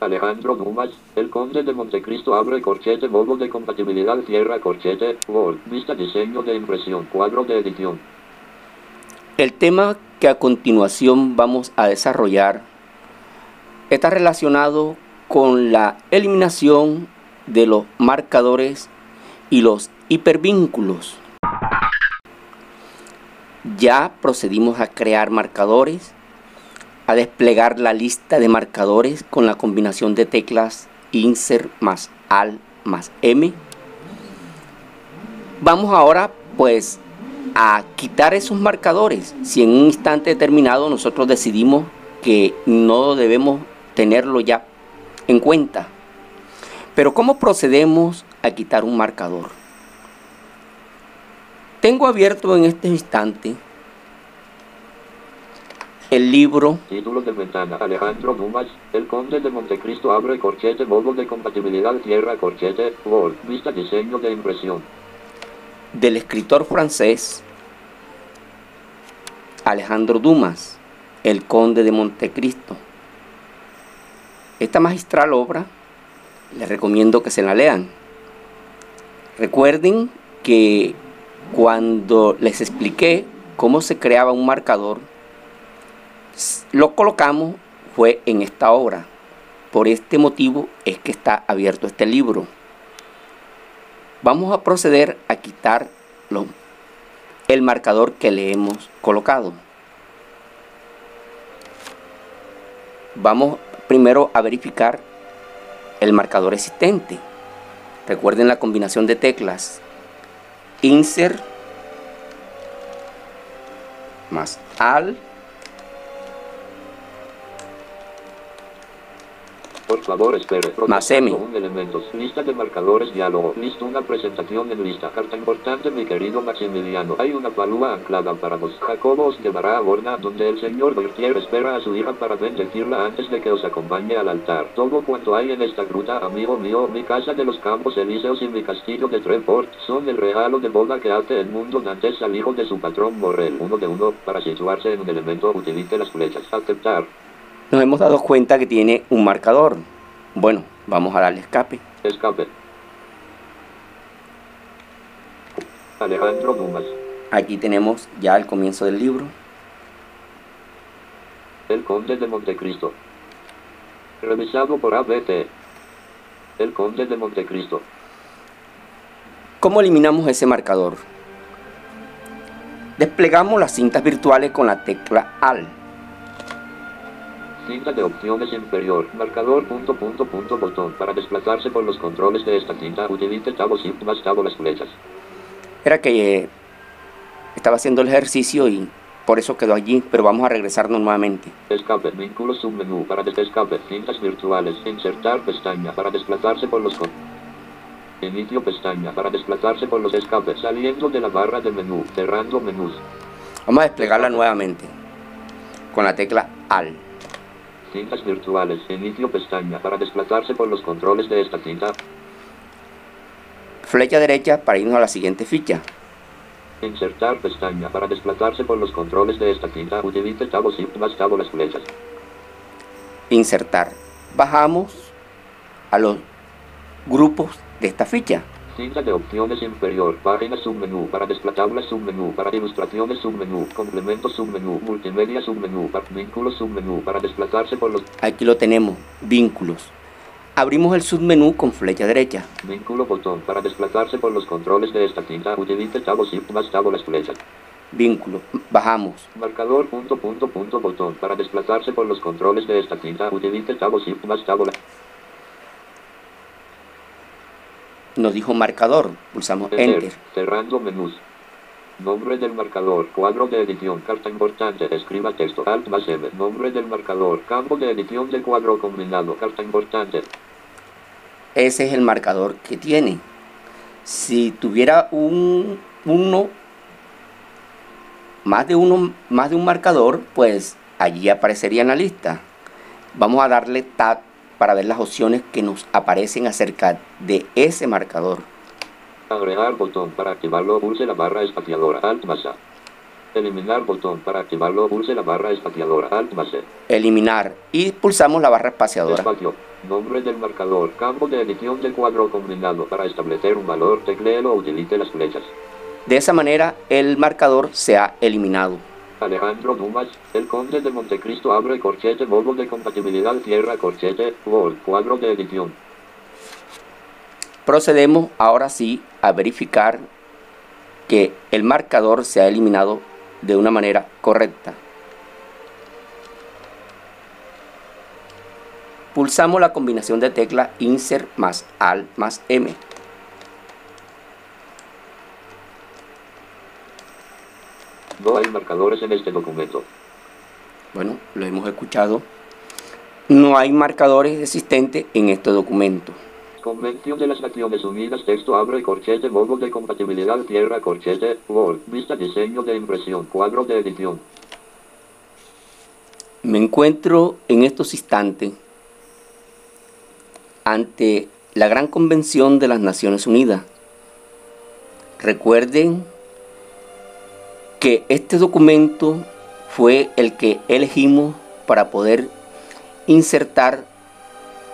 Alejandro Dumas, el conde de Montecristo abre corchete modo de compatibilidad cierra corchete, Word, vista diseño de impresión, cuadro de edición. El tema que a continuación vamos a desarrollar está relacionado con la eliminación de los marcadores y los hipervínculos. Ya procedimos a crear marcadores a desplegar la lista de marcadores con la combinación de teclas insert más al más m. Vamos ahora pues a quitar esos marcadores. Si en un instante determinado nosotros decidimos que no debemos tenerlo ya en cuenta. Pero ¿cómo procedemos a quitar un marcador? Tengo abierto en este instante el libro Título de ventana Alejandro Dumas, el conde de Montecristo abre corchete modo de compatibilidad cierra corchete, Word, vista diseño de impresión. del escritor francés Alejandro Dumas, El Conde de Montecristo. Esta magistral obra les recomiendo que se la lean. Recuerden que cuando les expliqué cómo se creaba un marcador, lo colocamos fue en esta obra. Por este motivo es que está abierto este libro. Vamos a proceder a quitar lo- el marcador que le hemos colocado. Vamos primero a verificar el marcador existente. Recuerden la combinación de teclas insert más al Por favor, espere. Más M. Un elementos. Lista de marcadores, diálogo. Lista una presentación en lista. Carta importante, mi querido Maximiliano. Hay una palúa anclada para vos. Jacobo os llevará a Borna, donde el señor Bertier espera a su hija para bendecirla antes de que os acompañe al altar. Todo cuanto hay en esta gruta, amigo mío, mi casa de los campos elíseos y mi castillo de Treport, son el regalo de boda que hace el mundo dantes al hijo de su patrón Morrel. Uno de uno, para situarse en un elemento, utilice las flechas. Aceptar. Nos hemos dado cuenta que tiene un marcador. Bueno, vamos a darle escape. Escape. Alejandro Dumas. Aquí tenemos ya el comienzo del libro. El Conde de Montecristo. Revisado por ABT. El Conde de Montecristo. ¿Cómo eliminamos ese marcador? Desplegamos las cintas virtuales con la tecla AL. Cinta de opciones inferior. Marcador punto punto punto botón. Para desplazarse por los controles de esta cinta, utilice tab shift más tab las flechas. Era que eh, estaba haciendo el ejercicio y por eso quedó allí, pero vamos a regresarnos nuevamente. Escape, vínculo submenú. Para escape, cintas virtuales. Insertar pestaña. Para desplazarse por los. Inicio pestaña. Para desplazarse por los escapes. Saliendo de la barra de menú. Cerrando menús. Vamos a desplegarla nuevamente con la tecla AL. Cintas virtuales. Inicio pestaña. Para desplazarse por los controles de esta cinta. Flecha derecha para irnos a la siguiente ficha. Insertar pestaña. Para desplazarse por los controles de esta cinta. Utilice tab o shift más tab o las flechas. Insertar. Bajamos a los grupos de esta ficha. De opciones inferior, página submenú, para desplazarla submenú, para ilustraciones submenú, complemento submenú, multimedia submenú, para vínculos submenú, para desplazarse por los Aquí lo tenemos, vínculos. Abrimos el submenú con flecha derecha. vínculo botón, para desplazarse por los controles de esta cinta, utilice tab shift más tab las flechas. Vínculo. Bajamos. Marcador punto punto punto botón, para desplazarse por los controles de esta cinta, utilice tab shift más tab la Nos dijo marcador. Pulsamos Enter, Enter. cerrando menús. Nombre del marcador, cuadro de edición, carta importante, escriba texto, alt más M, nombre del marcador, campo de edición del cuadro combinado, carta importante, Ese es el marcador que tiene. Si tuviera un uno, más de uno, más de un marcador, pues allí aparecería en la lista. Vamos a darle tab para ver las opciones que nos aparecen acerca de ese marcador. agregar botón para activarlo, pulse la barra espaciadora, alt más A. Eliminar botón para activarlo, pulse la barra espaciadora, alt más E. Eliminar y pulsamos la barra espaciadora. Espacio, nombre del marcador, campo de edición del cuadro combinado, para establecer un valor, tecléelo o utilice las flechas. De esa manera el marcador se ha eliminado. Alejandro Dumas, el conde de Montecristo abre corchete modo de compatibilidad tierra corchete, Word, cuadro de edición. Procedemos ahora sí a verificar que el marcador se ha eliminado de una manera correcta. Pulsamos la combinación de tecla Insert más Alt más M. No hay marcadores en este documento. Bueno, lo hemos escuchado. No hay marcadores existentes en este documento. Convención de las Naciones Unidas, texto abre corchete modo de compatibilidad tierra corchete, Word, vista diseño de impresión, cuadro de edición. Me encuentro en estos instantes ante la gran convención de las Naciones Unidas. Recuerden que este documento fue el que elegimos para poder insertar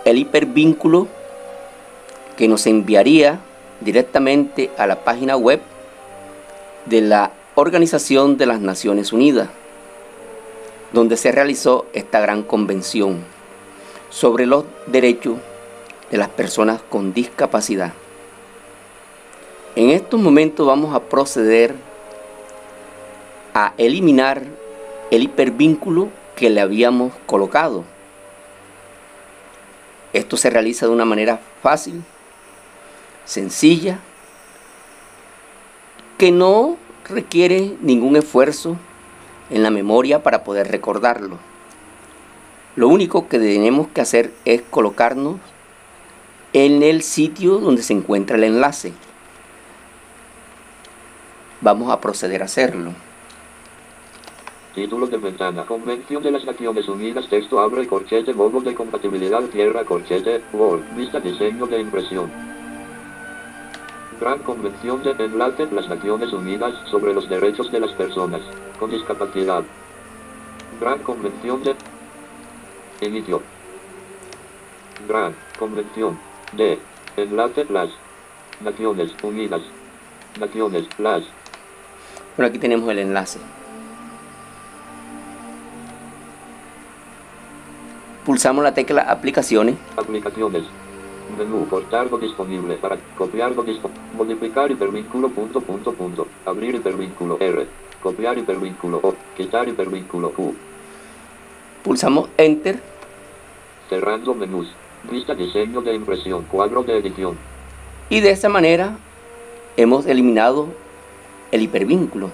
el hipervínculo que nos enviaría directamente a la página web de la Organización de las Naciones Unidas donde se realizó esta gran convención sobre los derechos de las personas con discapacidad. En estos momentos vamos a proceder a eliminar el hipervínculo que le habíamos colocado. Esto se realiza de una manera fácil, sencilla, que no requiere ningún esfuerzo en la memoria para poder recordarlo. Lo único que tenemos que hacer es colocarnos en el sitio donde se encuentra el enlace. Vamos a proceder a hacerlo. Título de ventana. Convención de las Naciones Unidas. Texto abre corchete modo de compatibilidad tierra corchete, Word, vista diseño de impresión. Gran Convención de Enlace las Naciones Unidas sobre los Derechos de las Personas con Discapacidad. Gran Convención de Inicio. Gran Convención de Enlace las Naciones Unidas. Naciones las Bueno, aquí tenemos el enlace. Pulsamos la tecla aplicaciones. Aplicaciones. Menú cortar lo disponible para copiar lo disponible. Modificar hipervínculo punto punto punto. Abrir hipervínculo R. Copiar hipervínculo O. Quitar hipervínculo Q. Pulsamos Enter Cerrando menús. Vista diseño de impresión. Cuadro de edición. y de esa manera hemos eliminado el hipervínculo.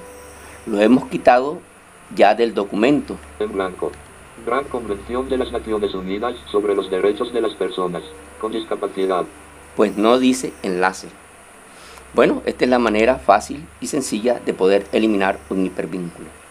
Lo hemos quitado ya del documento. En blanco. Gran Convención de las Naciones Unidas sobre los Derechos de las Personas con Discapacidad. pues no dice enlace. Bueno, esta es la manera fácil y sencilla de poder eliminar un hipervínculo.